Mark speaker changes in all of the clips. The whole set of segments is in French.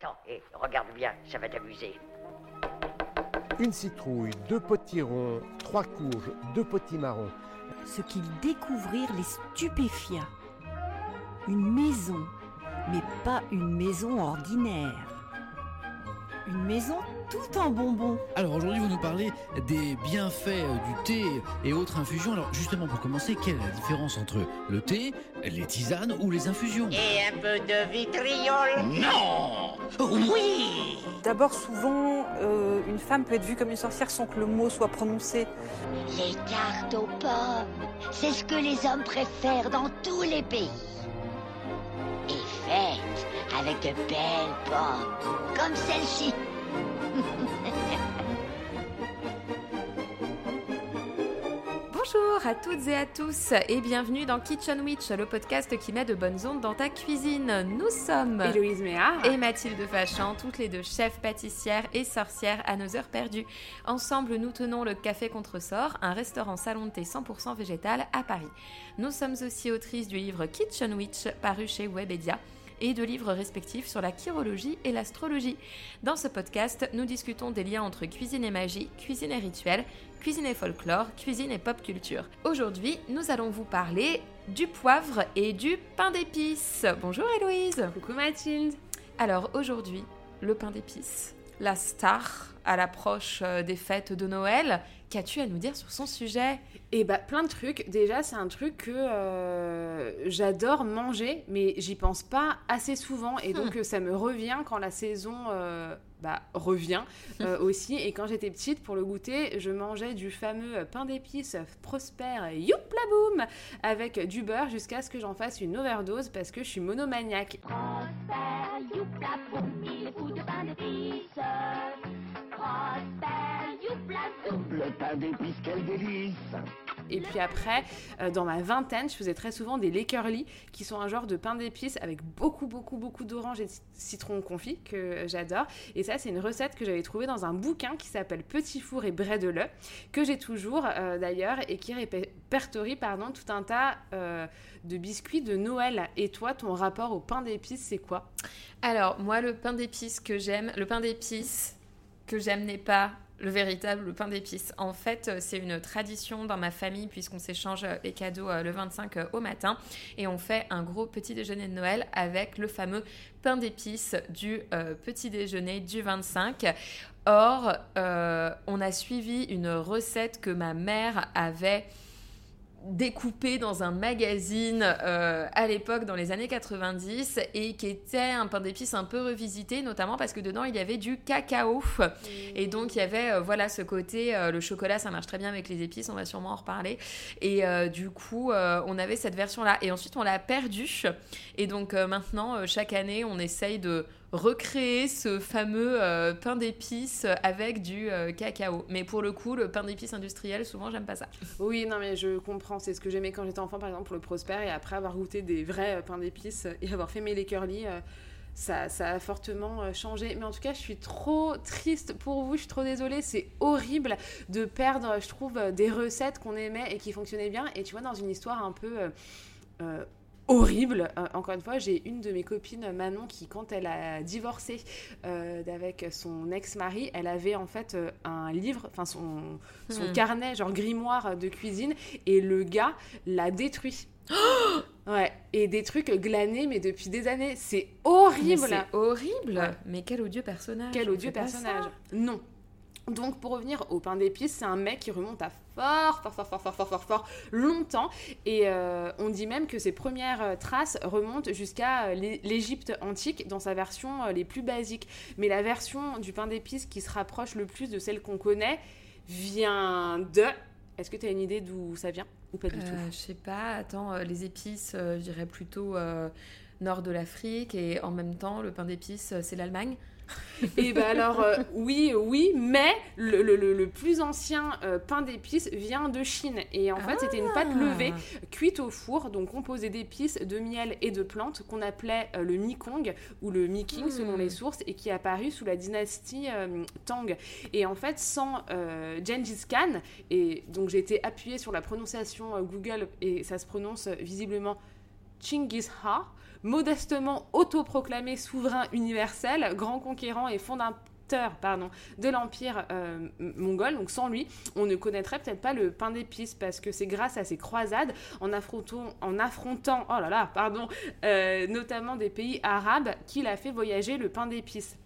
Speaker 1: Attends, hé, regarde bien, ça va t'amuser.
Speaker 2: Une citrouille, deux potirons, trois courges, deux potimarrons.
Speaker 3: Ce qu'ils découvrirent les stupéfia. Une maison, mais pas une maison ordinaire. Une maison tout en bonbons.
Speaker 4: Alors aujourd'hui, vous nous parlez des bienfaits euh, du thé et autres infusions. Alors justement, pour commencer, quelle est la différence entre le thé, les tisanes ou les infusions?
Speaker 1: Et un peu de vitriol
Speaker 4: Non Oui
Speaker 5: D'abord, souvent, euh, une femme peut être vue comme une sorcière sans que le mot soit prononcé.
Speaker 6: Les cartes aux pommes, c'est ce que les hommes préfèrent dans tous les pays. Et faites avec de belles pommes, comme celle-ci.
Speaker 7: Bonjour à toutes et à tous et bienvenue dans Kitchen Witch, le podcast qui met de bonnes ondes dans ta cuisine. Nous sommes
Speaker 5: Héloïse Méard.
Speaker 7: et Mathilde Fachan, toutes les deux chefs pâtissières et sorcières à nos heures perdues. Ensemble, nous tenons le Café Contresort, un restaurant salon de thé 100% végétal à Paris. Nous sommes aussi autrices du livre Kitchen Witch, paru chez Webedia et de livres respectifs sur la chirologie et l'astrologie. Dans ce podcast, nous discutons des liens entre cuisine et magie, cuisine et rituel, cuisine et folklore, cuisine et pop culture. Aujourd'hui, nous allons vous parler du poivre et du pain d'épices. Bonjour Héloïse
Speaker 5: Coucou Mathilde.
Speaker 7: Alors aujourd'hui, le pain d'épices, la star à l'approche euh, des fêtes de Noël. Qu'as-tu à nous dire sur son sujet?
Speaker 5: Et bah plein de trucs. Déjà, c'est un truc que euh, j'adore manger, mais j'y pense pas assez souvent. Et donc, euh, ça me revient quand la saison euh, bah, revient euh, aussi. Et quand j'étais petite, pour le goûter, je mangeais du fameux pain d'épices Prosper Youpla Boum avec du beurre jusqu'à ce que j'en fasse une overdose parce que je suis monomaniaque.
Speaker 6: Prosper, youpla, de pain d'épices.
Speaker 8: Le pain d'épices, quel délice
Speaker 5: Et puis après, euh, dans ma vingtaine, je faisais très souvent des Lakerly, qui sont un genre de pain d'épices avec beaucoup, beaucoup, beaucoup d'orange et de citron confit que j'adore. Et ça, c'est une recette que j'avais trouvée dans un bouquin qui s'appelle Petit four et brais de l'œuf, que j'ai toujours euh, d'ailleurs, et qui répertorie pardon, tout un tas euh, de biscuits de Noël. Et toi, ton rapport au pain d'épices, c'est quoi?
Speaker 7: Alors, moi, le pain d'épices que j'aime, le pain d'épices que j'aime n'est pas le véritable pain d'épices. En fait, euh, c'est une tradition dans ma famille puisqu'on s'échange euh, les cadeaux euh, le 25 euh, au matin et on fait un gros petit déjeuner de Noël avec le fameux pain d'épices du petit déjeuner du 25. Or, on a suivi une recette que ma mère avait découpé dans un magazine euh, à l'époque dans les années 90 et qui était un pain d'épices un peu revisité notamment parce que dedans il y avait du cacao. Et donc il y avait euh, voilà ce côté euh, le chocolat ça marche très bien avec les épices on va sûrement en reparler. Et du coup on avait cette version là et ensuite on l'a perdue. Et donc maintenant chaque année on essaye de recréer ce fameux euh, pain d'épices avec du euh, cacao mais pour le coup le pain d'épices industriel souvent j'aime pas ça
Speaker 5: Oui, non, mais je comprends. C'est ce que j'aimais quand j'étais enfant, par exemple, pour le Prosper. Et après avoir goûté des vrais euh, pains d'épices et avoir fait mes Lakerly, euh, ça, ça a fortement changé. Mais en tout cas, je suis trop triste pour vous. Je suis trop désolée. C'est horrible de perdre, je trouve, des recettes qu'on aimait et qui fonctionnaient bien. Et tu vois, dans une histoire un peu. Horrible. Euh, encore une fois, j'ai une de mes copines, Manon, qui, quand elle a divorcé euh, d'avec son ex-mari, elle avait en fait euh, un livre, enfin son, son
Speaker 7: Hmm.
Speaker 5: carnet, genre grimoire de cuisine, et le gars l'a détruit. ouais, et des trucs glanés, mais depuis des années. C'est horrible.
Speaker 7: c'est horrible
Speaker 5: Ouais.
Speaker 7: Mais quel odieux personnage
Speaker 5: Quel odieux personnage. Non. Donc pour revenir au pain d'épices, c'est un mec qui remonte à fort, fort, fort, fort, fort, fort, fort, fort longtemps. Et euh, on dit même que ses premières euh, traces remontent jusqu'à euh, l'É- l'Égypte antique dans sa version les plus basiques. Mais la version du pain d'épices qui se rapproche le plus de celle qu'on connaît vient de... Est-ce que tu as une idée d'où ça vient ou pas du tout?
Speaker 7: Je sais pas, attends, les épices, je dirais plutôt nord de l'Afrique et en même temps, le pain d'épices, c'est l'Allemagne.
Speaker 5: Et ben alors, euh, oui, oui, mais le, le- le- le plus ancien euh, pain d'épices vient de Chine. Et en fait, c'était une pâte levée cuite au four, donc composée d'épices, de miel et de plantes, qu'on appelait euh, le Mekong ou le Miking selon les sources, et qui est apparu sous la dynastie euh, Tang. Et en fait, sans Gengis Khan, et donc j'ai été appuyée sur la prononciation Google, et ça se prononce visiblement Chinggis Ha. Modestement autoproclamé souverain universel, grand conquérant et fondateur pardon, de l'empire euh, mongol. Donc sans lui, on ne connaîtrait peut-être pas le pain d'épices parce que c'est grâce à ses croisades en affrontant, oh là là, pardon, euh, notamment des pays arabes qu'il a fait voyager le pain d'épices.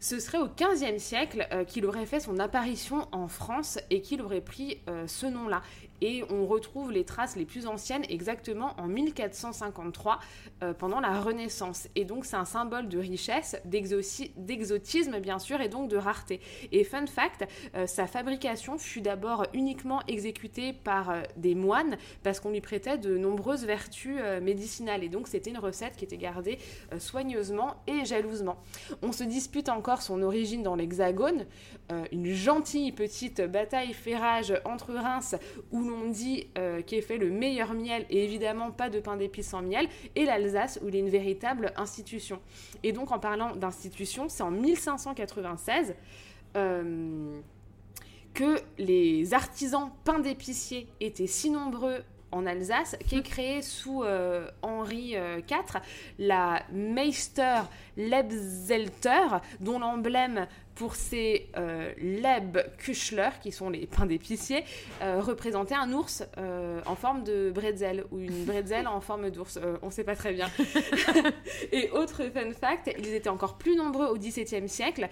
Speaker 5: Ce serait au XVe siècle euh, qu'il aurait fait son apparition en France et qu'il aurait pris ce nom-là. Et on retrouve les traces les plus anciennes exactement en 1453, euh, pendant la Renaissance. Et donc c'est un symbole de richesse, d'exotisme bien sûr, et donc de rareté. Et fun fact, euh, sa fabrication fut d'abord uniquement exécutée par euh, des moines parce qu'on lui prêtait de nombreuses vertus médicinales. Et donc c'était une recette qui était gardée soigneusement et jalousement. On se dispute encore son origine dans l'Hexagone, une gentille petite bataille fait rage entre Reims où l'on dit euh, qu'est fait le meilleur miel et évidemment pas de pain d'épices sans miel, et l'Alsace où il est une véritable institution. Et donc en parlant d'institution, c'est en 1596 euh, que les artisans pain d'épicier étaient si nombreux en Alsace qu'est créée sous euh, Henri euh, IV la Meister Lebzelter dont l'emblème pour ces euh, Leb qui sont les pains d'épicier, euh, représentait un ours euh, en forme de bretzel ou une bretzel en forme d'ours. Euh, on ne sait pas très bien. Et autre fun fact, ils étaient encore plus nombreux au XVIIe siècle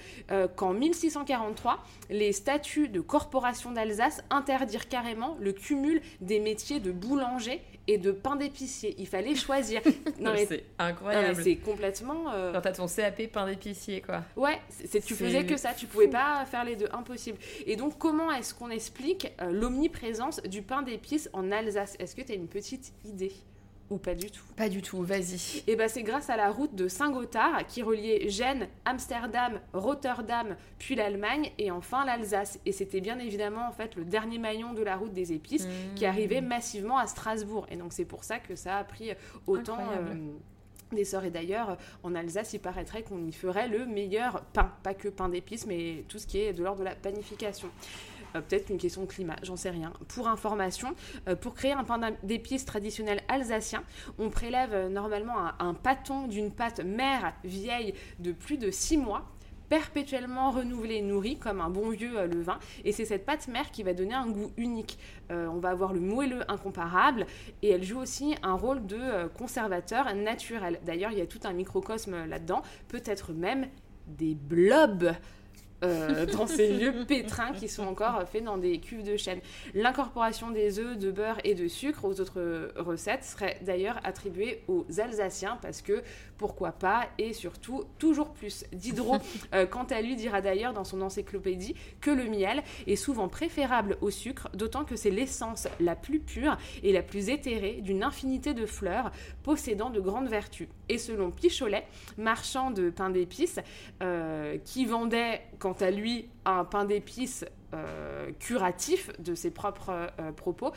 Speaker 5: qu'en 1643, les statuts de corporation d'Alsace interdirent carrément le cumul des métiers de boulanger et de pain d'épicier. Il fallait choisir. Non, mais-
Speaker 7: c'est incroyable.
Speaker 5: c'est complètement. euh,
Speaker 7: Quand t'as ton CAP pain d'épicier, quoi.
Speaker 5: Ouais, c'est, tu faisais que ça, tu pouvais
Speaker 7: fou.
Speaker 5: pas faire les deux, impossible. Et donc, comment est-ce qu'on explique euh, l'omniprésence du pain d'épices en Alsace? Est-ce que tu as une petite idée? Ou pas du tout
Speaker 7: Pas du tout, vas-y.
Speaker 5: Et ben c'est grâce à la route de Saint-Gothard qui reliait Gênes, Amsterdam, Rotterdam, puis l'Allemagne et enfin l'Alsace. Et c'était bien évidemment en fait le dernier maillon de la route des épices qui arrivait massivement à Strasbourg. Et donc c'est pour ça que ça a pris autant euh, d'essor. Et d'ailleurs, en Alsace, il paraîtrait qu'on y ferait le meilleur pain. Pas que pain d'épices, mais tout ce qui est de l'ordre de la panification. Euh, Peut-être une question de climat, j'en sais rien. Pour information, euh, pour créer un pain d'épices traditionnel alsacien, on prélève euh, normalement un, un pâton d'une pâte mère vieille de plus de 6 mois perpétuellement renouvelée et nourrie comme un bon vieux levain. Et c'est cette pâte mère qui va donner un goût unique. On va avoir le moelleux incomparable et elle joue aussi un rôle de conservateur naturel. D'ailleurs il y a tout un microcosme là-dedans. Peut-être même des blobs euh, dans ces vieux pétrins qui sont encore faits dans des cuves de chêne. L'incorporation des œufs, de beurre et de sucre aux autres recettes serait d'ailleurs attribuée aux Alsaciens parce que pourquoi pas et surtout toujours plus. Diderot, euh, quant à lui, dira d'ailleurs dans son encyclopédie que le miel est souvent préférable au sucre, d'autant que c'est l'essence la plus pure et la plus éthérée d'une infinité de fleurs possédant de grandes vertus. Et selon Picholet, marchand de pain d'épices, euh, qui vendait quant à lui un pain d'épices euh, curatif de ses propres euh, propos,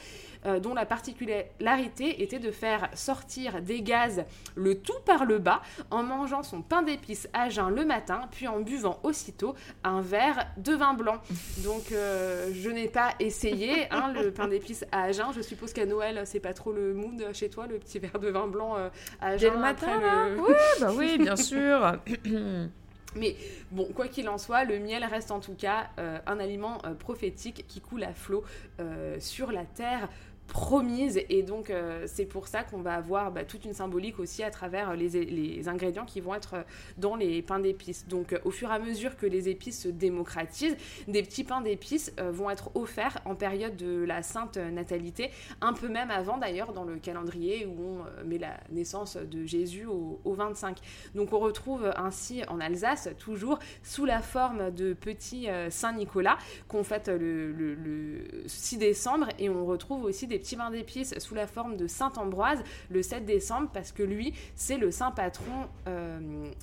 Speaker 5: euh, dont la particularité était de faire sortir des gaz le tout par le bas en mangeant son pain d'épices à jeun le matin, puis en buvant aussitôt un verre de vin blanc. Donc je n'ai pas essayé hein, le pain d'épices à jeun. Je suppose qu'à Noël, c'est pas trop le mood chez toi, le petit verre de vin blanc à jeun
Speaker 7: le matin,
Speaker 5: le-
Speaker 7: Oui, bah oui, bien sûr.
Speaker 5: Mais bon, quoi qu'il en soit, le miel reste en tout cas euh, un aliment euh, prophétique qui coule à flot euh, sur la terre promise et donc euh, c'est pour ça qu'on va avoir bah, toute une symbolique aussi à travers les, les ingrédients qui vont être euh, dans les pains d'épices. Donc euh, au fur et à mesure que les épices se démocratisent, des petits pains d'épices euh, vont être offerts en période de la Sainte Natalité, un peu même avant d'ailleurs dans le calendrier où on euh, met la naissance de Jésus au, au 25. Donc on retrouve ainsi en Alsace, toujours sous la forme de petits euh, Saint-Nicolas qu'on fête le- le 6 décembre et on retrouve aussi des petits pains d'épices sous la forme de Saint-Ambroise le 7 décembre parce que lui c'est le saint patron euh,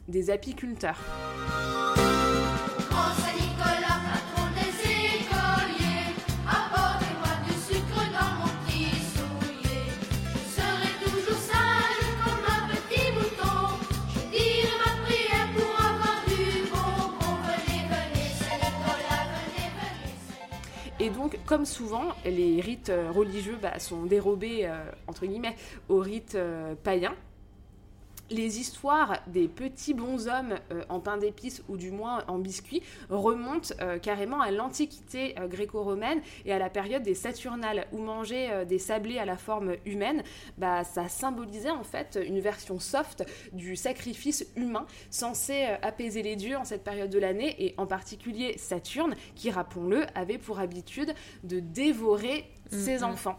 Speaker 5: des apiculteurs.
Speaker 9: Comme
Speaker 5: souvent, les rites religieux bah, sont dérobés, euh, entre guillemets, aux rites euh, païens. Les histoires des petits bonshommes euh, en pain d'épices ou du moins en biscuits remontent euh, carrément à l'antiquité euh, gréco-romaine et à la période des Saturnales où manger des sablés à la forme humaine, bah, ça symbolisait en fait une version soft du sacrifice humain censé apaiser les dieux en cette période de l'année. Et en particulier Saturne qui, rappelons-le, avait pour habitude de dévorer ses
Speaker 7: Mhm.
Speaker 5: enfants.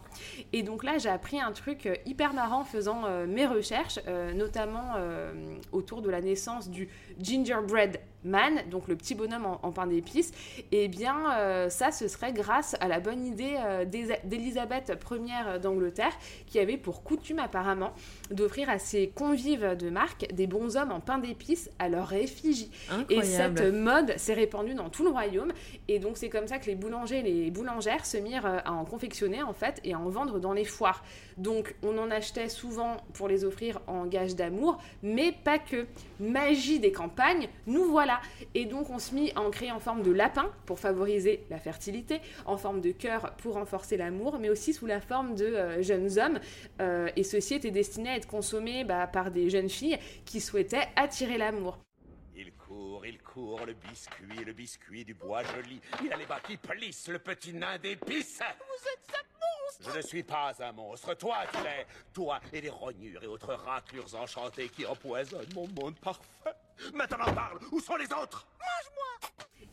Speaker 5: Et donc là, j'ai appris un truc euh, hyper marrant en faisant euh, mes recherches, euh, notamment euh, autour de la naissance du gingerbread man, donc le petit bonhomme en, en pain d'épices. Et bien, euh, ça, ce serait grâce à la bonne idée euh, d'Élisabeth Ière d'Angleterre, qui avait pour coutume apparemment d'offrir à ses convives de marque des bonshommes en pain d'épices à leur effigie. Et
Speaker 7: Incroyable.
Speaker 5: cette mode s'est répandue dans tout le royaume. Et donc, c'est comme ça que les boulangers et les boulangères se mirent euh, à en confectionner, en fait, et à en vendre dans les foires. Donc, on en achetait souvent pour les offrir en gage d'amour, mais pas que. Magie des campagnes, nous voilà. Et donc, on se mit à en créer en forme de lapin pour favoriser la fertilité, en forme de cœur pour renforcer l'amour, mais aussi sous la forme de euh, jeunes hommes. Euh, et ceci était destiné à être consommé bah, par des jeunes filles qui souhaitaient attirer l'amour.
Speaker 10: Il court, il court, le biscuit, le biscuit du bois joli. Il a les bas qui plissent, le petit nain d'épices. Vous êtes Je ne suis pas un monstre, toi tu l'es. Toi et les rognures et autres raclures enchantées qui empoisonnent mon monde parfait. Maintenant parle, où sont les autres?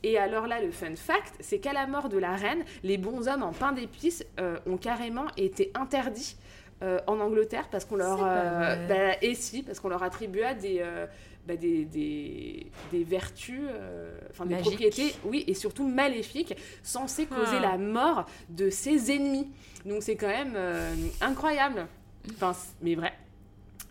Speaker 5: Et alors là, le fun fact, c'est qu'à la mort de la reine, les bonshommes en pain d'épices euh, ont carrément été interdits euh, en Angleterre parce qu'on leur... Euh, bah, et si, parce qu'on leur attribuait des... bah, des, des, des vertus, euh, enfin des propriétés, oui, et surtout maléfiques, censées causer
Speaker 7: Ah.
Speaker 5: la mort de ses ennemis. Donc c'est quand même euh, incroyable. Enfin, mais vrai.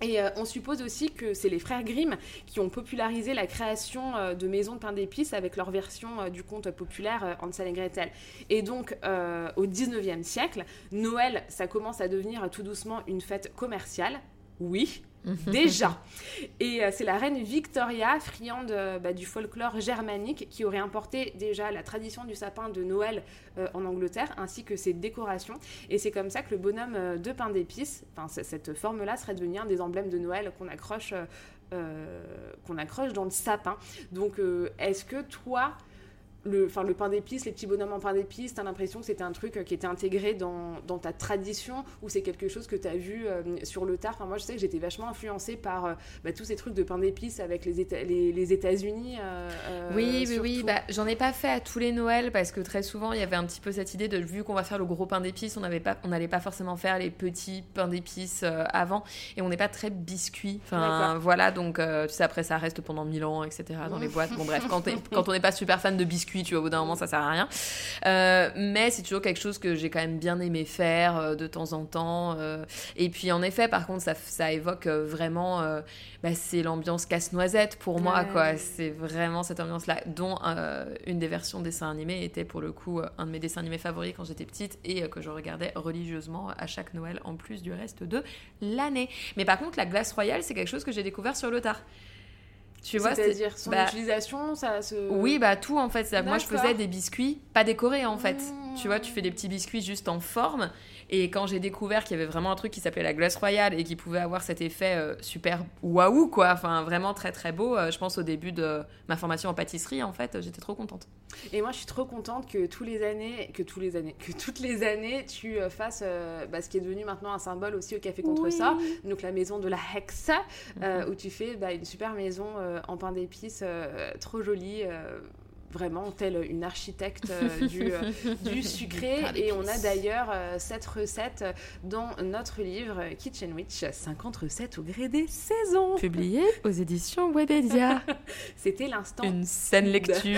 Speaker 5: Et euh, on suppose aussi que c'est les frères Grimm qui ont popularisé la création euh, de maisons de pain d'épices avec leur version euh, du conte populaire Hansel et Gretel. Et donc, au 19e siècle, Noël, ça commence à devenir tout doucement une fête commerciale. Oui, déjà. Et euh, c'est la reine Victoria, friande euh, bah, du folklore germanique, qui aurait importé déjà la tradition du sapin de Noël euh, en Angleterre, ainsi que ses décorations. Et c'est comme ça que le bonhomme de pain d'épices, cette forme-là, serait devenu un des emblèmes de Noël qu'on accroche, qu'on accroche dans le sapin. Donc, est-ce que toi, le, enfin, le pain d'épices, les petits bonhommes en pain d'épices, t'as l'impression que c'était un truc euh, qui était intégré dans, dans ta tradition ou c'est quelque chose que t'as vu euh, sur le tard? Enfin, moi, je sais que j'étais vachement influencée par euh, bah, tous ces trucs de pain d'épices avec les, Éta- les, les États-Unis. euh,
Speaker 7: Oui, oui, oui. Bah, j'en ai pas fait à tous les Noëls parce que très souvent il y avait un petit peu cette idée de vu qu'on va faire le gros pain d'épices, on n'avait pas, on n'allait pas forcément faire les petits pains d'épices avant et on n'est pas très biscuit. Enfin voilà, donc tu sais après ça reste pendant mille ans, etc. dans les boîtes. Bon bref, quand, quand on n'est pas super fan de biscuits, tu vois, au bout d'un moment ça sert à rien. Euh, mais c'est toujours quelque chose que j'ai quand même bien aimé faire euh, de temps en temps. euh. et puis en effet, par contre, ça, ça évoque vraiment, bah, c'est l'ambiance casse-noisette pour moi, quoi. C'est vraiment cette ambiance-là, dont une des versions dessin animé était pour le coup un de mes dessins animés favoris quand j'étais petite et que je regardais religieusement à chaque Noël en plus du reste de l'année. Mais par contre, la glace royale, c'est quelque chose que j'ai découvert sur le tard. Tu vois, c'est-
Speaker 5: C'est-à-dire son
Speaker 7: bah,
Speaker 5: utilisation, ça se.
Speaker 7: oui, bah tout en fait. Moi, je faisais des biscuits pas décorés en fait.
Speaker 5: Mmh.
Speaker 7: Tu vois, tu fais des petits biscuits juste en forme. Et quand j'ai découvert qu'il y avait vraiment un truc qui s'appelait la glace royale et qui pouvait avoir cet effet euh, super waouh, quoi, enfin vraiment très très beau, euh, je pense au début de ma formation en pâtisserie, en fait, j'étais trop contente.
Speaker 5: Et moi, je suis trop contente que tous les années, que tous les années, que toutes les années, tu euh, fasses bah, ce qui est devenu maintenant un symbole aussi au Café contre
Speaker 7: Oui.
Speaker 5: ça, donc la maison de la Hexa,
Speaker 7: Mhm.
Speaker 5: où tu fais bah, une super maison en pain d'épices, trop jolie. Euh, Vraiment, telle une architecte euh, du, euh, du sucré. Et on a d'ailleurs euh, cette recette dans notre livre euh, Kitchen Witch 50 recettes au gré des saisons.
Speaker 7: Publié aux éditions Webedia.
Speaker 5: C'était l'instant
Speaker 7: Une saine lecture.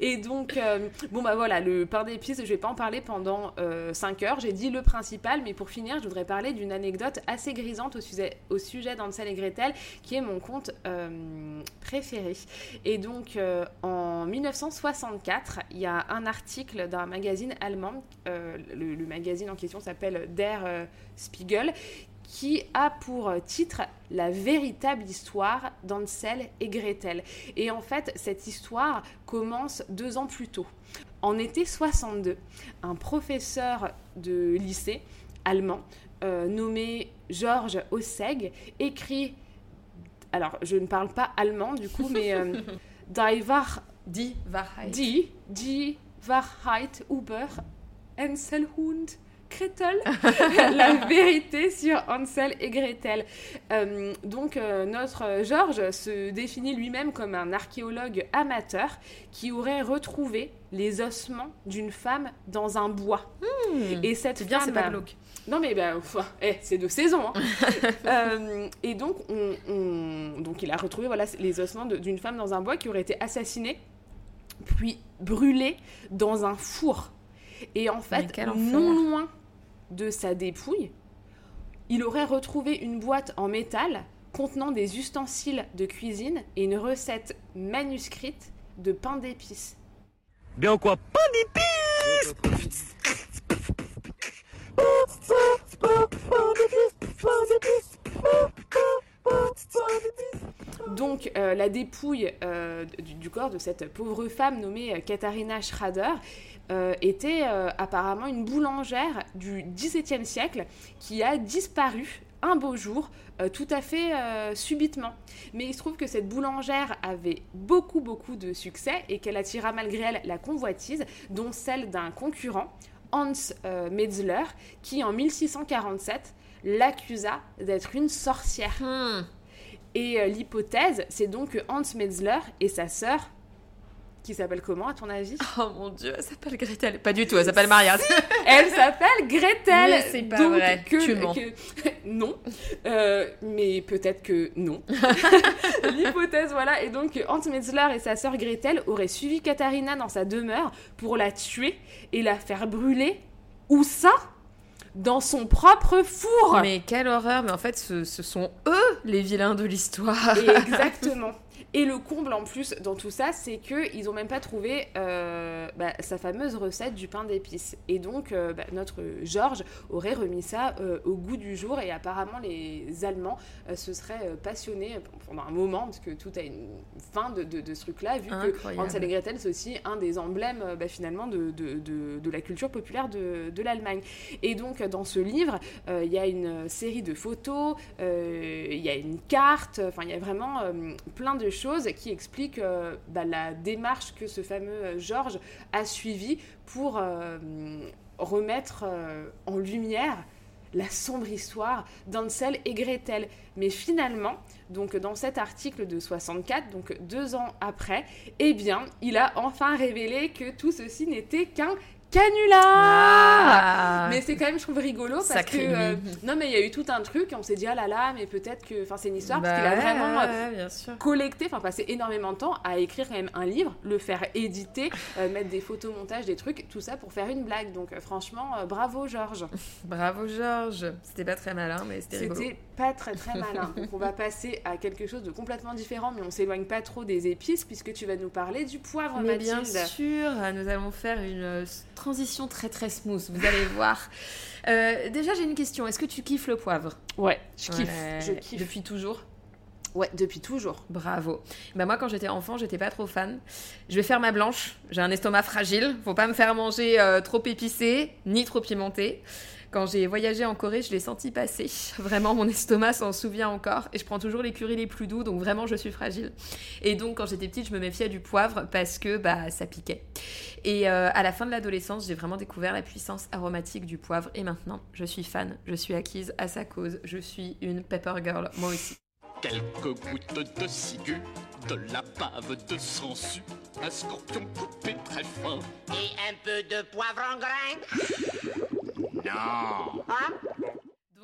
Speaker 5: Et donc, euh, bon bah voilà, le pain d'épices, je vais pas en parler pendant 5 heures. J'ai dit le principal, mais pour finir, je voudrais parler d'une anecdote assez grisante au sujet, au sujet d'Ansel et Gretel, qui est mon conte euh, préféré. Et donc, euh, en 1964, il y a un article d'un magazine allemand, euh, le, magazine en question s'appelle Der euh, Spiegel, qui a pour titre La véritable histoire d'Ansel et Gretel. Et en fait, cette histoire commence deux ans plus tôt. En été 62, un professeur de lycée allemand nommé Georges Osseg écrit, alors je ne parle pas allemand du coup, mais Die Wahr-
Speaker 7: Die Wahrheit.
Speaker 5: Die, die Wahrheit über Anselhund Gretel, la vérité sur Hansel et Gretel. Euh, donc euh, notre Georges se définit lui-même comme un archéologue amateur qui aurait retrouvé les ossements d'une femme dans un bois. Et cette
Speaker 7: Hmm. C'est bien, c'est pas glauque.
Speaker 5: Non mais ben, enfin, eh, c'est de saison. hein. Euh, et donc, on, on- donc il a retrouvé voilà, les ossements d'une femme dans un bois qui aurait été assassinée, puis brûlée dans un four. Et en fait, non loin de sa dépouille, il aurait retrouvé une boîte en métal contenant des ustensiles de cuisine et une recette manuscrite de pain d'épices.
Speaker 8: Bien quoi? Pas d'épices
Speaker 5: Donc, euh, la dépouille euh, du, corps de cette pauvre femme nommée euh, Katharina Schrader était apparemment une boulangère du XVIIe siècle qui a disparu un beau jour, tout à fait subitement. Mais il se trouve que cette boulangère avait beaucoup, beaucoup de succès et qu'elle attira malgré elle la convoitise, dont celle d'un concurrent, Hans euh, Metzler, qui en 1647 l'accusa d'être une sorcière.
Speaker 7: Hmm.
Speaker 5: Et euh, l'hypothèse, c'est donc que Hans Metzler et sa sœur, qui s'appelle comment à ton avis
Speaker 7: Oh mon dieu, elle s'appelle Gretel. Pas du tout, elle s'appelle Maria.
Speaker 5: Elle s'appelle Gretel
Speaker 7: c'est pas
Speaker 5: Donc,
Speaker 7: vrai,
Speaker 5: que-
Speaker 7: tu mens.
Speaker 5: que- non, Euh, mais peut-être que non. L'hypothèse, voilà. Et donc, Hans Metzler et sa sœur Gretel auraient suivi Katharina dans sa demeure pour la tuer et la faire brûler. Où ça Dans son propre four
Speaker 7: Mais quelle horreur, mais en fait, ce, ce sont eux les vilains de l'histoire.
Speaker 5: Exactement. Et le comble en plus dans tout ça, c'est qu'ils n'ont même pas trouvé euh, bah, sa fameuse recette du pain d'épices. Et donc, euh, bah, notre Georges aurait remis ça euh, au goût du jour. Et apparemment, les Allemands se seraient passionnés pendant un moment, parce que tout a une fin de, de- de ce truc-là, vu que
Speaker 7: Incroyable.
Speaker 5: Hansel et Gretel, c'est aussi un des emblèmes bah, finalement de, de- la culture populaire de, de l'Allemagne. Et donc, dans ce livre, il y a une série de photos, il y a une carte, enfin, il y a vraiment plein de choses qui expliquent euh, bah, la démarche que ce fameux euh, Georges a suivie pour euh, remettre en lumière la sombre histoire d'Ansel et Gretel. Mais finalement, donc dans cet article de 64, donc deux ans après, eh bien, il a enfin révélé que tout ceci n'était qu'un canular
Speaker 7: Ah.
Speaker 5: mais c'est quand même, je trouve, rigolo parce
Speaker 7: Sacré
Speaker 5: que. euh, non, mais il y a eu tout un truc et on s'est dit, ah là là, mais peut-être que. Enfin, c'est une histoire parce
Speaker 7: Bah
Speaker 5: qu'il a
Speaker 7: ouais,
Speaker 5: vraiment euh,
Speaker 7: ouais, bien sûr.
Speaker 5: collecté, enfin, passé énormément de temps à écrire quand même un livre, le faire éditer, euh, mettre des photomontages, des trucs, tout ça pour faire une blague. Donc, franchement, bravo, Georges.
Speaker 7: Bravo Georges. C'était pas très malin, mais c'était rigolo.
Speaker 5: Pas très très malin. Donc, on va passer à quelque chose de complètement différent, mais on s'éloigne pas trop des épices puisque tu vas nous parler du poivre,
Speaker 7: Mais bien
Speaker 5: Mathilde.
Speaker 7: sûr, nous allons faire une euh, transition très très smooth, vous allez voir. Euh, déjà, j'ai une question. Est-ce que tu kiffes le poivre?
Speaker 5: Ouais, je kiffe.
Speaker 7: Ouais.
Speaker 5: Je kiffe.
Speaker 7: Depuis toujours?
Speaker 5: Ouais, depuis toujours.
Speaker 7: Bravo. Bah moi, quand j'étais enfant, j'étais pas trop fan. Je vais faire ma blanche. J'ai un estomac fragile. Faut pas me faire manger euh, trop épicé ni trop pimenté. Quand j'ai voyagé en Corée, je l'ai senti passer. Vraiment, mon estomac s'en souvient encore. Et je prends toujours les currys les plus doux, donc vraiment, je suis fragile. Et donc, quand j'étais petite, je me méfiais du poivre parce que bah, ça piquait. Et euh, à la fin de l'adolescence, j'ai vraiment découvert la puissance aromatique du poivre. Et maintenant, je suis fan. Je suis acquise à sa cause. Je suis une pepper girl, moi aussi.
Speaker 11: Quelques gouttes de ciguë, de la bave de sangsue, un scorpion coupé très fin.
Speaker 1: Et un peu de poivre en grain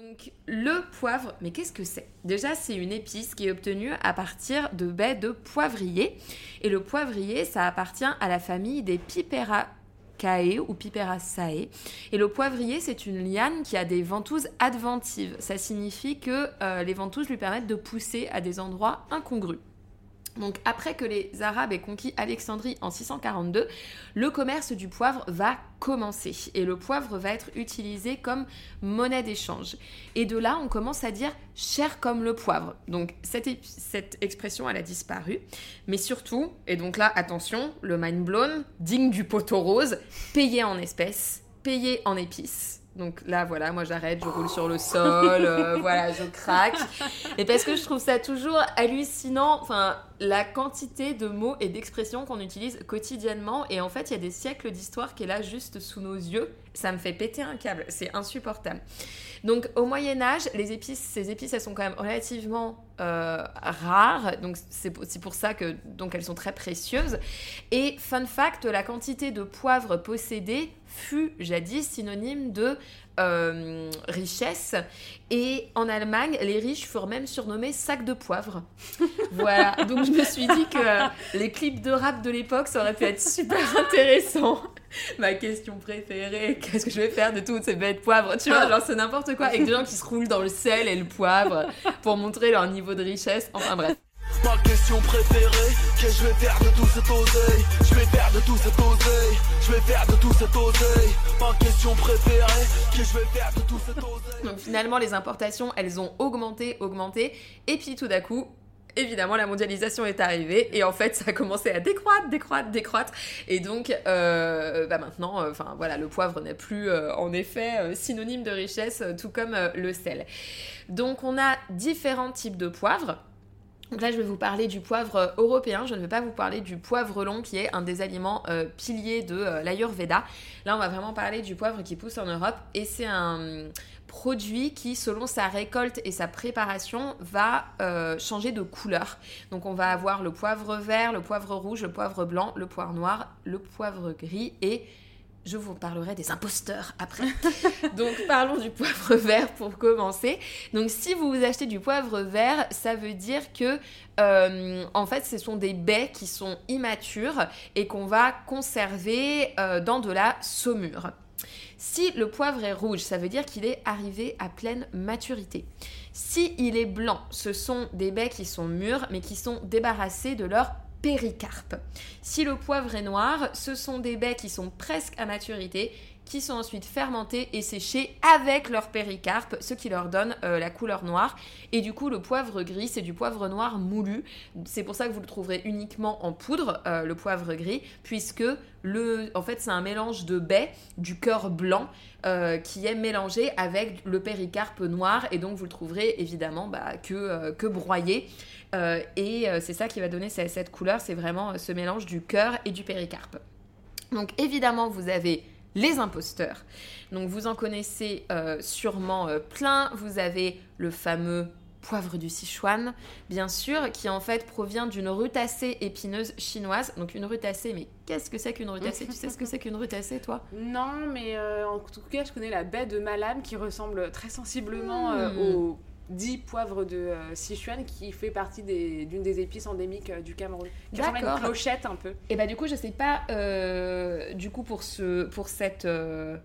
Speaker 7: Donc le poivre, mais qu'est-ce que c'est? Déjà, c'est une épice qui est obtenue à partir de baies de poivrier. Et le poivrier, ça appartient à la famille des Piperaceae ou Piperaceae. Et le poivrier, c'est une liane qui a des ventouses adventives. Ça signifie que euh, les ventouses lui permettent de pousser à des endroits incongrus. Donc après que les Arabes aient conquis Alexandrie en 642, le commerce du poivre va commencer et le poivre va être utilisé comme monnaie d'échange. Et de là, on commence à dire cher comme le poivre. Donc cette, expression, elle a disparu. Mais surtout, et donc là, attention, le mind blown, digne du poteau rose, payé en espèces, payé en épices. Donc là, voilà, moi j'arrête, je roule sur le sol, euh, voilà, je craque. Et parce que je trouve ça toujours hallucinant, enfin, la quantité de mots et d'expressions qu'on utilise quotidiennement. Et en fait, il y a des siècles d'histoire qui est là juste sous nos yeux. Ça me fait péter un câble, c'est insupportable. Donc au Moyen Âge, ces épices, elles sont quand même relativement euh, rares. Donc c'est pour, c'est pour ça que donc elles sont très précieuses. Et fun fact, la quantité de poivre possédée fut jadis synonyme de euh, richesse. Et en Allemagne, les riches furent même surnommés sacs de poivre. voilà. Donc je me suis dit que euh, les clips de rap de l'époque, ça aurait pu être super intéressant. Ma question préférée, qu'est-ce que je vais faire de toutes ces bêtes poivres Tu vois, genre c'est n'importe quoi. Avec des gens qui se roulent dans le sel et le poivre pour montrer leur niveau de richesse. Enfin bref.
Speaker 12: Ma question préférée, qu'est-ce que je vais faire de tout cet oseille? Je vais faire de tout cet oseille Je vais faire de tout cet oseille Ma question préférée, qu'est-ce que je vais faire de tout cet oseille?
Speaker 7: Donc finalement, les importations, elles ont augmenté, augmenté. Et puis tout d'un coup, évidemment, la mondialisation est arrivée. Et en fait, ça a commencé à décroître, décroître, décroître. Et donc, euh, bah maintenant, euh, enfin voilà, le poivre n'est plus euh, en effet synonyme de richesse, tout comme le sel. Donc on a différents types de poivres. Donc là, je vais vous parler du poivre européen. Je ne vais pas vous parler du poivre long, qui est un des aliments piliers de l'Ayurveda. Là, on va vraiment parler du poivre qui pousse en Europe. Et c'est un produit qui, selon sa récolte et sa préparation, va euh, changer de couleur. Donc on va avoir le poivre vert, le poivre rouge, le poivre blanc, le poivre noir, le poivre gris et je vous parlerai des imposteurs après. Donc parlons du poivre vert pour commencer. Donc si vous vous achetez du poivre vert, ça veut dire que euh, en fait ce sont des baies qui sont immatures et qu'on va conserver euh, dans de la saumure. Si le poivre est rouge, ça veut dire qu'il est arrivé à pleine maturité. Si il est blanc, ce sont des baies qui sont mûres mais qui sont débarrassées de leur péricarpe. Si le poivre est noir, ce sont des baies qui sont presque à maturité, qui sont ensuite fermentées et séchées avec leur péricarpe, ce qui leur donne euh, la couleur noire. Et du coup, le poivre gris, c'est du poivre noir moulu. C'est pour ça que vous le trouverez uniquement en poudre, euh, le poivre gris, puisque le, en fait, c'est un mélange de baies, du cœur blanc, euh, qui est mélangé avec le péricarpe noir. Et donc, vous le trouverez évidemment bah, que, que broyé. Et c'est ça qui va donner cette, couleur, c'est vraiment ce mélange du cœur et du péricarpe. Donc évidemment, vous avez les imposteurs. Donc vous en connaissez euh, sûrement euh, plein. Vous avez le fameux poivre du Sichuan, bien sûr, qui en fait provient d'une rutacée épineuse chinoise. Donc une rutacée, mais qu'est-ce que c'est qu'une rutacée Tu sais ce que c'est qu'une rutacée, toi?
Speaker 5: Non, mais euh, en tout cas, je connais la baie de Malam qui ressemble très sensiblement
Speaker 7: Hmm.
Speaker 5: au dit poivre de euh, Sichuan qui fait partie d'une des épices endémiques euh, du Cameroun. Qui ressemble à une clochette un peu.
Speaker 7: Et bah du coup, je sais pas, euh, du coup pour ce, pour cette,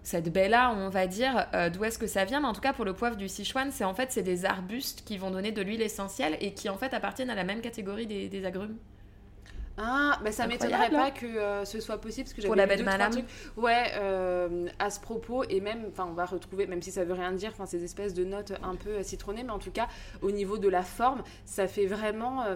Speaker 7: cette baie là, on va dire, d'où est-ce que ça vient, mais en tout cas pour le poivre du Sichuan, c'est en fait c'est des arbustes qui vont donner de l'huile essentielle et qui en fait appartiennent à la même catégorie des, des agrumes.
Speaker 5: Ah, bah ça m'étonnerait pas que euh, ce soit possible parce que j'avais deux, trois trucs. Ouais, euh, à ce propos et même, enfin, on va retrouver, même si ça veut rien dire, enfin, ces espèces de notes un peu euh, citronnées, mais en tout cas, au niveau de la forme, ça fait vraiment. euh,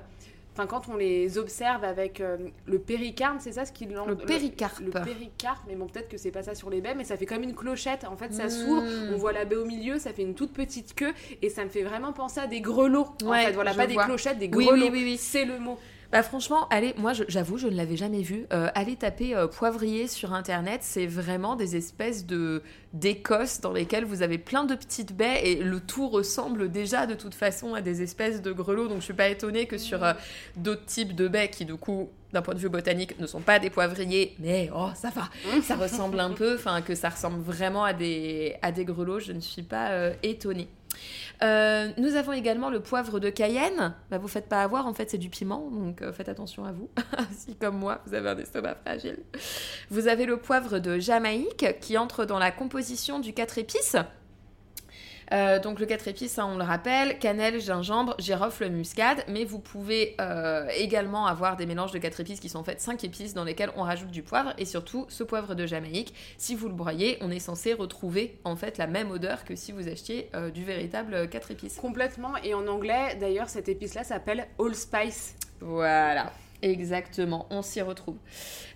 Speaker 5: Enfin, quand on les observe avec le péricarpe, c'est ça ce qui
Speaker 7: Le péricarpe.
Speaker 5: Le, péricarpe, mais bon, peut-être que c'est pas ça sur les baies, mais ça fait comme une clochette. En fait, ça
Speaker 7: Mm.
Speaker 5: s'ouvre, on voit la baie au milieu, ça fait une toute petite queue, et ça me fait vraiment penser à des grelots. en
Speaker 7: Ouais,
Speaker 5: fait, voilà, pas des clochettes, des
Speaker 7: Oui,
Speaker 5: grelots.
Speaker 7: oui, oui, oui.
Speaker 5: C'est le mot.
Speaker 7: Bah franchement, allez, moi je- j'avoue, je ne l'avais jamais vu. Euh, allez taper euh, poivrier sur internet, c'est vraiment des espèces de d'écosses dans lesquelles vous avez plein de petites baies et le tout ressemble déjà de toute façon à des espèces de grelots. Donc je suis pas étonnée que sur euh, d'autres types de baies qui du coup d'un point de vue botanique ne sont pas des poivriers, mais oh ça va, ça ressemble un peu, enfin que ça ressemble vraiment à des à des grelots. Je ne suis pas euh, étonnée. Euh, nous avons également le poivre de Cayenne. Bah, vous faites pas avoir, en fait, c'est du piment, donc euh, faites attention à vous. si, comme moi, vous avez un estomac fragile. Vous avez le poivre de Jamaïque qui entre dans la composition du 4 épices. Euh, donc le 4 épices, hein, on le rappelle, cannelle, gingembre, girofle, muscade, mais vous pouvez euh, également avoir des mélanges de 4 épices qui sont en fait 5 épices dans lesquels on rajoute du poivre et surtout ce poivre de Jamaïque, si vous le broyez, on est censé retrouver en fait la même odeur que si vous achetiez euh, du véritable 4 épices.
Speaker 5: Complètement. Et en anglais, d'ailleurs, cette épice-là s'appelle allspice.
Speaker 7: Voilà. Exactement, on s'y retrouve.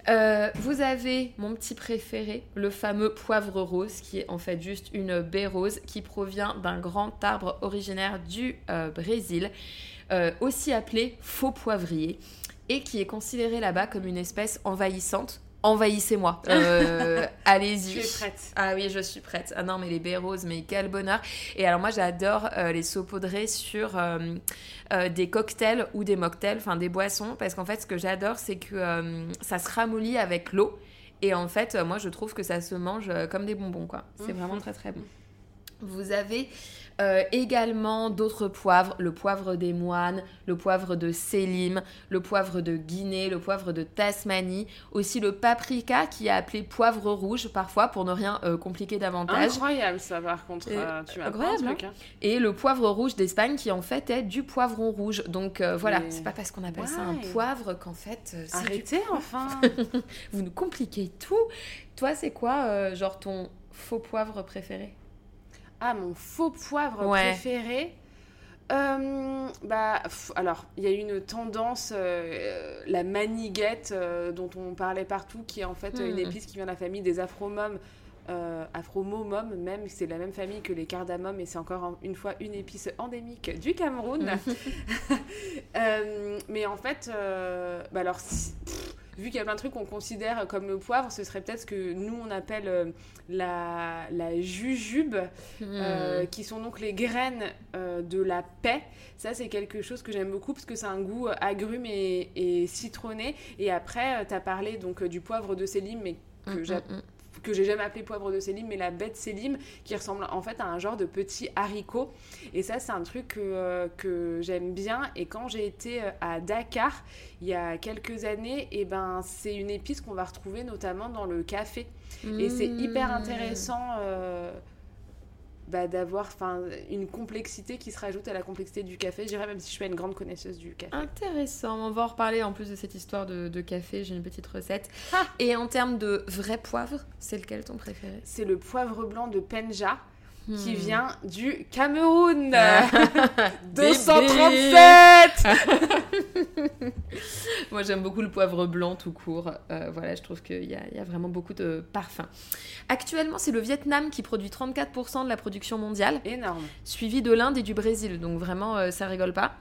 Speaker 7: Euh, vous avez mon petit préféré, le fameux poivre rose, qui est en fait juste une baie rose qui provient d'un grand arbre originaire du euh, Brésil, euh, aussi appelé faux poivrier, et qui est considéré là-bas comme une espèce envahissante. Envahissez-moi. Euh, Allez-y.
Speaker 5: Tu es prête.
Speaker 7: Ah oui, je suis prête. Ah non, mais les baies roses, mais quel bonheur. Et alors moi, j'adore euh, les saupoudrer sur euh, des cocktails ou des mocktails, enfin des boissons, parce qu'en fait, ce que j'adore, c'est que ça se ramollit avec l'eau. Et en fait, moi, je trouve que ça se mange comme des bonbons, quoi. C'est
Speaker 5: Mhm.
Speaker 7: vraiment très, très bon. Vous avez euh, également d'autres poivres, le poivre des moines, le poivre de Sélim, le poivre de Guinée, le poivre de Tasmanie, aussi le paprika qui est appelé poivre rouge parfois pour ne rien euh, compliquer davantage.
Speaker 5: Incroyable ça par contre. Euh, tu
Speaker 7: incroyable,
Speaker 5: un truc,
Speaker 7: hein.
Speaker 5: hein.
Speaker 7: Et le poivre rouge d'Espagne qui en fait est du poivron rouge. Donc voilà,
Speaker 5: Mais-
Speaker 7: c'est pas parce qu'on appelle ça un poivre qu'en fait du
Speaker 5: Arrêtez enfin.
Speaker 7: Vous nous compliquez tout. Toi, c'est quoi, genre, ton faux poivre préféré?
Speaker 5: Ah, mon faux poivre
Speaker 7: Ouais.
Speaker 5: préféré. Euh, bah, pff, alors, il y a une tendance, euh, la maniguette euh, dont on parlait partout, qui est en fait une
Speaker 7: Hmm.
Speaker 5: épice qui vient de la famille des afromums, afromomum même, c'est la même famille que les cardamums et c'est encore en- une fois une épice endémique du Cameroun. Mais en fait, bah alors, si- vu qu'il y a plein de trucs qu'on considère comme le poivre, ce serait peut-être ce que nous on appelle euh, la, la jujube, euh,
Speaker 7: Hmm.
Speaker 5: qui sont donc les graines euh, de la paix. Ça, c'est quelque chose que j'aime beaucoup parce que c'est un goût euh, agrume et, et citronné. Et après, tu as parlé donc euh, du poivre de Sélim, mais que
Speaker 7: Mm,
Speaker 5: j'a-
Speaker 7: mm, mm.
Speaker 5: Que j'ai jamais appelé poivre de Sélim, mais la de Sélim, qui ressemble en fait à un genre de petit haricot. Et ça, c'est un truc que, euh, que j'aime bien. Et quand j'ai été euh, à Dakar, il y a quelques années, et ben, c'est une épice qu'on va retrouver notamment dans le café. Et c'est hyper
Speaker 7: Mm.
Speaker 5: intéressant euh, bah, d'avoir une complexité qui se rajoute à la complexité du café. Je dirais même si je suis une grande connaisseuse du café.
Speaker 7: Intéressant, on va en reparler en plus de cette histoire de, de café, j'ai une petite recette. Et en termes de vrai poivre, c'est lequel ton préféré?
Speaker 5: C'est le poivre blanc de Penja. Qui
Speaker 7: Hmm.
Speaker 5: vient du Cameroun
Speaker 7: Ah.
Speaker 5: 237
Speaker 7: Moi j'aime beaucoup le poivre blanc tout court. Euh, voilà, je trouve qu'il y, a- il y a vraiment beaucoup de parfums. Actuellement, c'est le Vietnam qui produit 34% de la production mondiale.
Speaker 5: Énorme.
Speaker 7: Suivi de l'Inde et du Brésil. Donc vraiment, euh, ça rigole pas.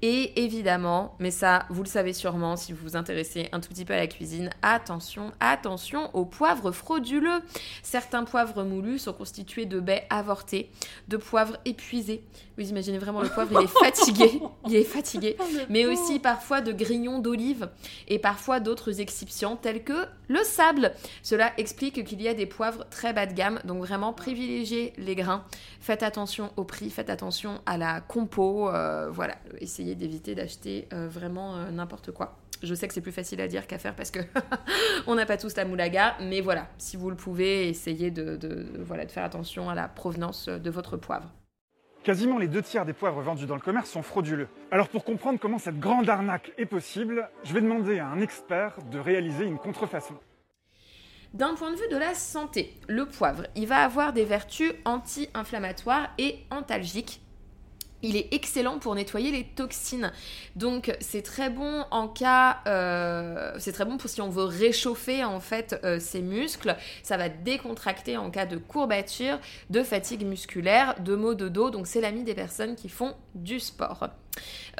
Speaker 7: Et évidemment, mais ça, vous le savez sûrement si vous vous intéressez un tout petit peu à la cuisine, attention, attention aux poivres frauduleux. Certains poivres moulus sont constitués de baies avortées, de poivres épuisés. Vous imaginez vraiment le poivre, il est fatigué. Il est fatigué. Mais aussi parfois de grillons d'olive et parfois d'autres excipients tels que le sable. Cela explique qu'il y a des poivres très bas de gamme, donc vraiment privilégiez les grains. Faites attention au prix, faites attention à la compo. euh, voilà, essayez d'éviter d'acheter euh, vraiment euh, n'importe quoi. Je sais que c'est plus facile à dire qu'à faire parce que on n'a pas tous la moulaga, mais voilà, si vous le pouvez, essayez de, voilà, de faire attention à la provenance de votre poivre.
Speaker 13: Quasiment les deux tiers des poivres vendus dans le commerce sont frauduleux. Alors pour comprendre comment cette grande arnaque est possible, je vais demander à un expert de réaliser une contrefaçon.
Speaker 7: D'un point de vue de la santé, le poivre, il va avoir des vertus anti-inflammatoires et antalgiques. Il est excellent pour nettoyer les toxines. Donc c'est très bon en cas, euh, c'est très bon pour si on veut réchauffer en fait euh, ses muscles. Ça va décontracter en cas de courbature, de fatigue musculaire, de maux de dos. Donc c'est l'ami des personnes qui font du sport.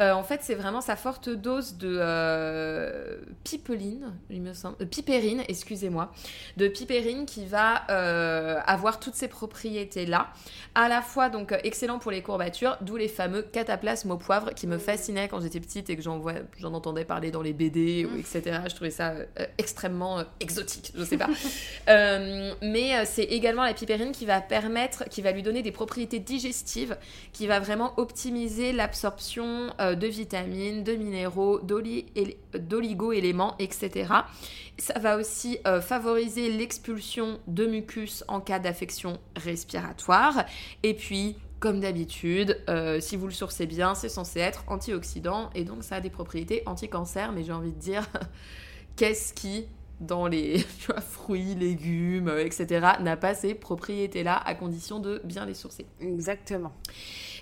Speaker 7: Euh, en fait, c'est vraiment sa forte dose de euh, pipeline, il me semble, euh, pipérine, excusez-moi, de pipérine qui va euh, avoir toutes ces propriétés-là. À la fois, donc, excellent pour les courbatures, d'où les fameux cataplasmes au poivre qui me fascinaient quand j'étais petite et que j'en, j'en entendais parler dans les BD, ou etc. Je trouvais ça extrêmement exotique, je sais pas. Mais c'est également la pipérine qui va permettre, qui va lui donner des propriétés digestives, qui va vraiment optimiser l'absorption euh, de vitamines, de minéraux, d'oligo-éléments, etc. Ça va aussi euh, favoriser l'expulsion de mucus en cas d'affection respiratoire. Et puis, comme d'habitude, euh, si vous le sourcez bien, c'est censé être antioxydant et donc ça a des propriétés anti-cancer. Mais j'ai envie de dire, qu'est-ce qui dans les tu vois, fruits, légumes, euh, etc., n'a pas ces propriétés-là à condition de bien les sourcer.
Speaker 5: Exactement.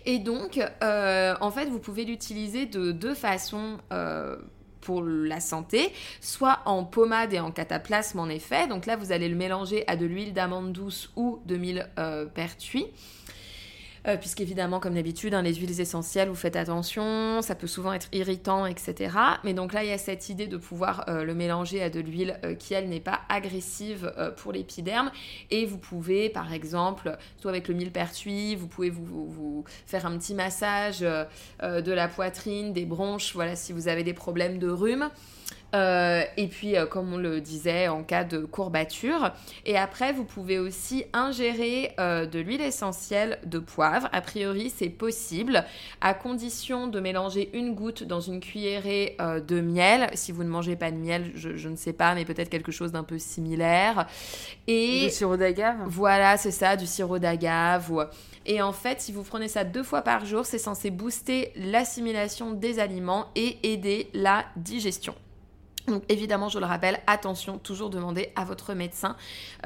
Speaker 7: Et donc, euh, en fait, vous pouvez l'utiliser de deux façons euh, pour la santé, soit en pommade et en cataplasme en effet. Donc là, vous allez le mélanger à de l'huile d'amande douce ou de mille euh, pertuis. Euh, puisqu'évidemment, comme d'habitude, hein, les huiles essentielles, vous faites attention, ça peut souvent être irritant, etc. Mais donc là, il y a cette idée de pouvoir euh, le mélanger à de l'huile euh, qui, elle, n'est pas agressive pour l'épiderme. Et vous pouvez, par exemple, soit avec le millepertuis, vous pouvez vous, vous- faire un petit massage de la poitrine, des bronches, voilà, si vous avez des problèmes de rhume. Euh, et puis, euh, comme on le disait, en cas de courbature. Et après, vous pouvez aussi ingérer euh, de l'huile essentielle de poivre. A priori, c'est possible, à condition de mélanger une goutte dans une cuillerée de miel. Si vous ne mangez pas de miel, je, je ne sais pas, mais peut-être quelque chose d'un peu similaire. Et
Speaker 5: Du sirop d'agave
Speaker 7: Voilà, c'est ça, du sirop d'agave. ou- Et en fait, si vous prenez ça deux fois par jour, c'est censé booster l'assimilation des aliments et aider la digestion. Donc évidemment, je le rappelle, attention, toujours demander à votre médecin,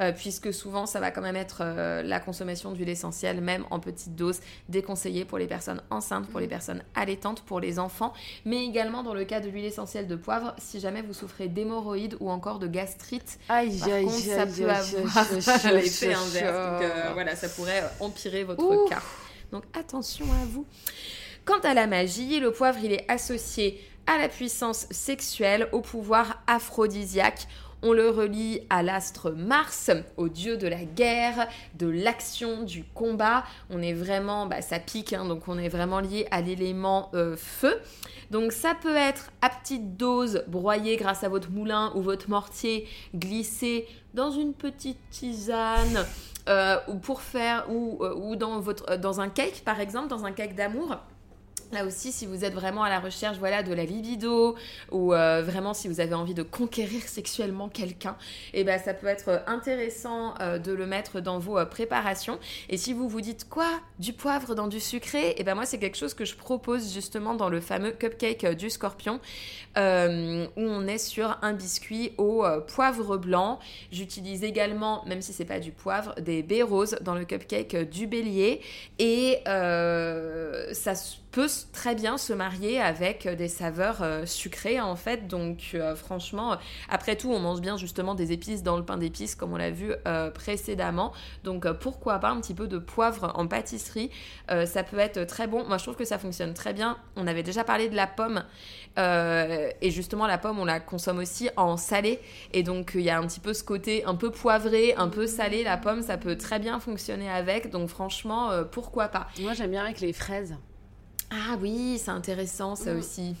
Speaker 7: euh, puisque souvent ça va quand même être euh, la consommation d'huile essentielle, même en petite dose, déconseillée pour les personnes enceintes, pour les personnes allaitantes, pour les enfants, mais également dans le cas de l'huile essentielle de poivre, si jamais vous souffrez d'hémorroïdes ou encore de gastrite.
Speaker 5: Aïe,
Speaker 7: Par
Speaker 5: aïe,
Speaker 7: contre, ça peut avoir l'effet inverse. Donc euh, voilà, ça pourrait empirer votre
Speaker 5: Ouh.
Speaker 7: cas. Donc attention à vous. Quant à la magie, le poivre, il est associé la puissance sexuelle, au pouvoir aphrodisiaque. On le relie à l'astre Mars, au dieu de la guerre, de l'action, du combat. On est vraiment, bah, ça pique, hein, donc on est vraiment lié à l'élément euh, feu. Donc ça peut être à petite dose, broyé grâce à votre moulin ou votre mortier, glissé dans une petite tisane, euh, ou pour faire, ou, euh, ou dans, votre, dans un cake par exemple, dans un cake d'amour. Là aussi, si vous êtes vraiment à la recherche voilà, de la libido ou euh, vraiment si vous avez envie de conquérir sexuellement quelqu'un, et ben, ça peut être intéressant euh, de le mettre dans vos euh, préparations. Et si vous vous dites quoi? Du poivre dans du sucré? Et ben moi, c'est quelque chose que je propose justement dans le fameux cupcake euh, du scorpion euh, où on est sur un biscuit au euh, poivre blanc. J'utilise également, même si c'est pas du poivre, des baies roses dans le cupcake euh, du bélier et euh, ça peut très bien se marier avec euh, des saveurs euh, sucrées en fait. Donc euh, franchement, après tout, on mange bien justement des épices dans le pain d'épices comme on l'a vu précédemment. Donc pourquoi pas un petit peu de poivre en pâtisserie? Ça peut être très bon. Moi, je trouve que ça fonctionne très bien. On avait déjà parlé de la pomme. Et justement, la pomme, on la consomme aussi en salé. Et donc, il y a un petit peu ce côté un peu poivré, un peu salé. La pomme, ça peut très bien fonctionner avec. Donc, franchement, pourquoi pas?
Speaker 5: Moi, j'aime bien avec les fraises.
Speaker 7: Ah oui, c'est intéressant ça
Speaker 5: Mm.
Speaker 7: aussi.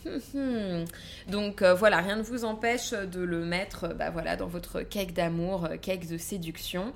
Speaker 7: Donc euh, voilà, rien ne vous empêche de le mettre bah, voilà, dans votre cake d'amour, euh, cake de séduction.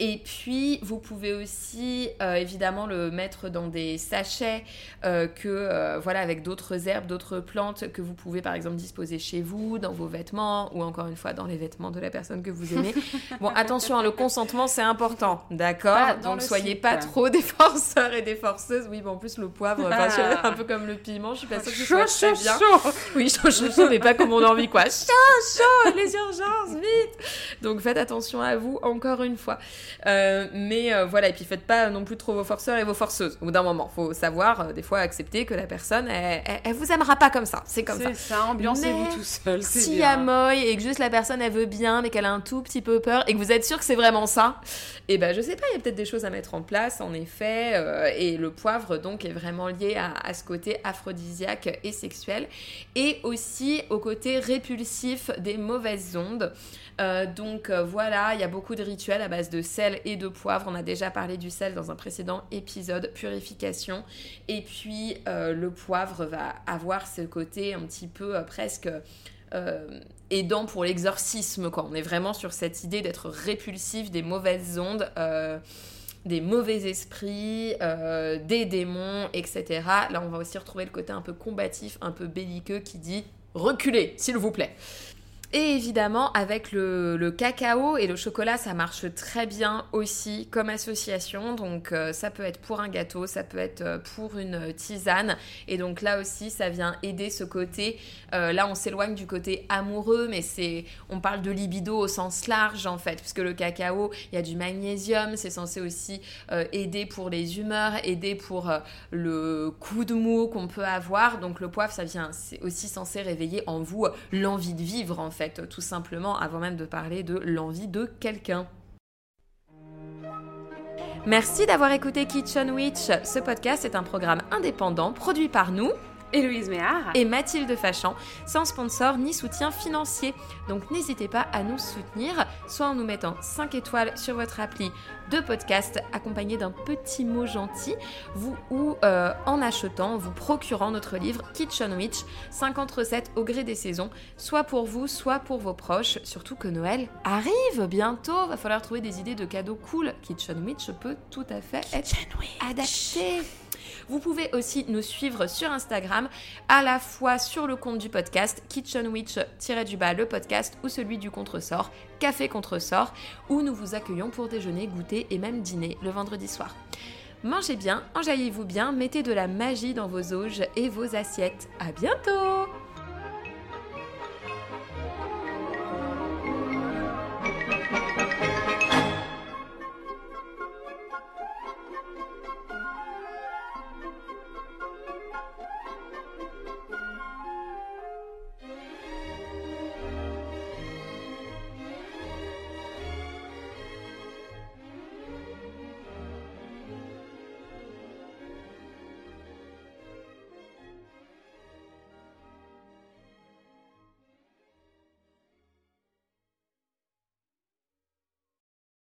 Speaker 7: Et puis vous pouvez aussi euh, évidemment le mettre dans des sachets euh, que voilà avec d'autres herbes, d'autres plantes que vous pouvez par exemple disposer chez vous, dans vos vêtements ou encore une fois dans les vêtements de la personne que vous aimez. bon attention, hein, le consentement c'est important, d'accord? Donc soyez pas trop des forceurs et des forceuses. Oui, mais en plus le poivre, enfin, je- un peu comme le piment, je suis pas sûre que ce soit très
Speaker 5: chaud,
Speaker 7: bien.
Speaker 5: chaud.
Speaker 7: Oui, chaud, chaud, chaud, mais pas comme on a envie, quoi. Chaud, chaud, les urgences, vite Donc faites attention à vous, encore une fois. Euh, mais euh, voilà, et puis faites pas non plus trop vos forceurs et vos forceuses. Au bout d'un moment, faut savoir, euh, des fois, accepter que la personne, elle, elle, elle vous aimera pas comme ça. C'est comme ça.
Speaker 5: C'est ça, ambiancez-vous tout seul. c'est
Speaker 7: Si
Speaker 5: bien.
Speaker 7: à moy et que juste la personne elle veut bien mais qu'elle a un tout petit peu peur et que vous êtes sûr que c'est vraiment ça, et ben je sais pas, il y a peut-être des choses à mettre en place en effet. euh, et le poivre donc est vraiment lié à, à ce côté aphrodisiaque et sexuel et aussi au côté répulsif des mauvaises ondes. Euh, donc euh, voilà, il y a beaucoup de rituels à base de sel et de poivre. On a déjà parlé du sel dans un précédent épisode, purification. Et puis euh, le poivre va avoir ce côté un petit peu presque aidant pour l'exorcisme. On est vraiment sur cette idée d'être répulsif des mauvaises ondes. Des mauvais esprits, euh, des démons, etc. Là, on va aussi retrouver le côté un peu combatif, un peu belliqueux qui dit reculez, s'il vous plaît. Et évidemment, avec le, cacao et le chocolat, ça marche très bien aussi comme association. Donc, euh, ça peut être pour un gâteau, ça peut être euh, pour une tisane. Et donc, là aussi, ça vient aider ce côté. euh, là, on s'éloigne du côté amoureux, mais c'est, on parle de libido au sens large en fait, puisque le cacao, il y a du magnésium, c'est censé aussi euh, aider pour les humeurs, aider pour euh, le coup de mou qu'on peut avoir. Donc, le poivre, ça vient, c'est aussi censé réveiller en vous euh, l'envie de vivre en fait, tout simplement, avant même de parler de l'envie de quelqu'un. Merci d'avoir écouté Kitchen Witch. Ce podcast est un programme indépendant produit par nous.
Speaker 5: Héloïse Méard.
Speaker 7: Et Mathilde Fachan, sans sponsor ni soutien financier. Donc n'hésitez pas à nous soutenir, soit en nous mettant 5 étoiles sur votre appli de podcast accompagné d'un petit mot gentil, vous, ou euh, en achetant, vous procurant notre livre Kitchen Witch, 50 recettes au gré des saisons, soit pour vous, soit pour vos proches. Surtout que Noël arrive bientôt, va falloir trouver des idées de cadeaux cool. Kitchen Witch peut tout à fait être adapté. Vous pouvez aussi nous suivre sur Instagram, à la fois sur le compte du podcast Kitchen Witch-du-bas le podcast ou celui du contresort Café Contresort, où nous vous accueillons pour déjeuner, goûter et même dîner le vendredi soir. Mangez bien, enjaillez-vous bien, mettez de la magie dans vos auges et vos assiettes. À bientôt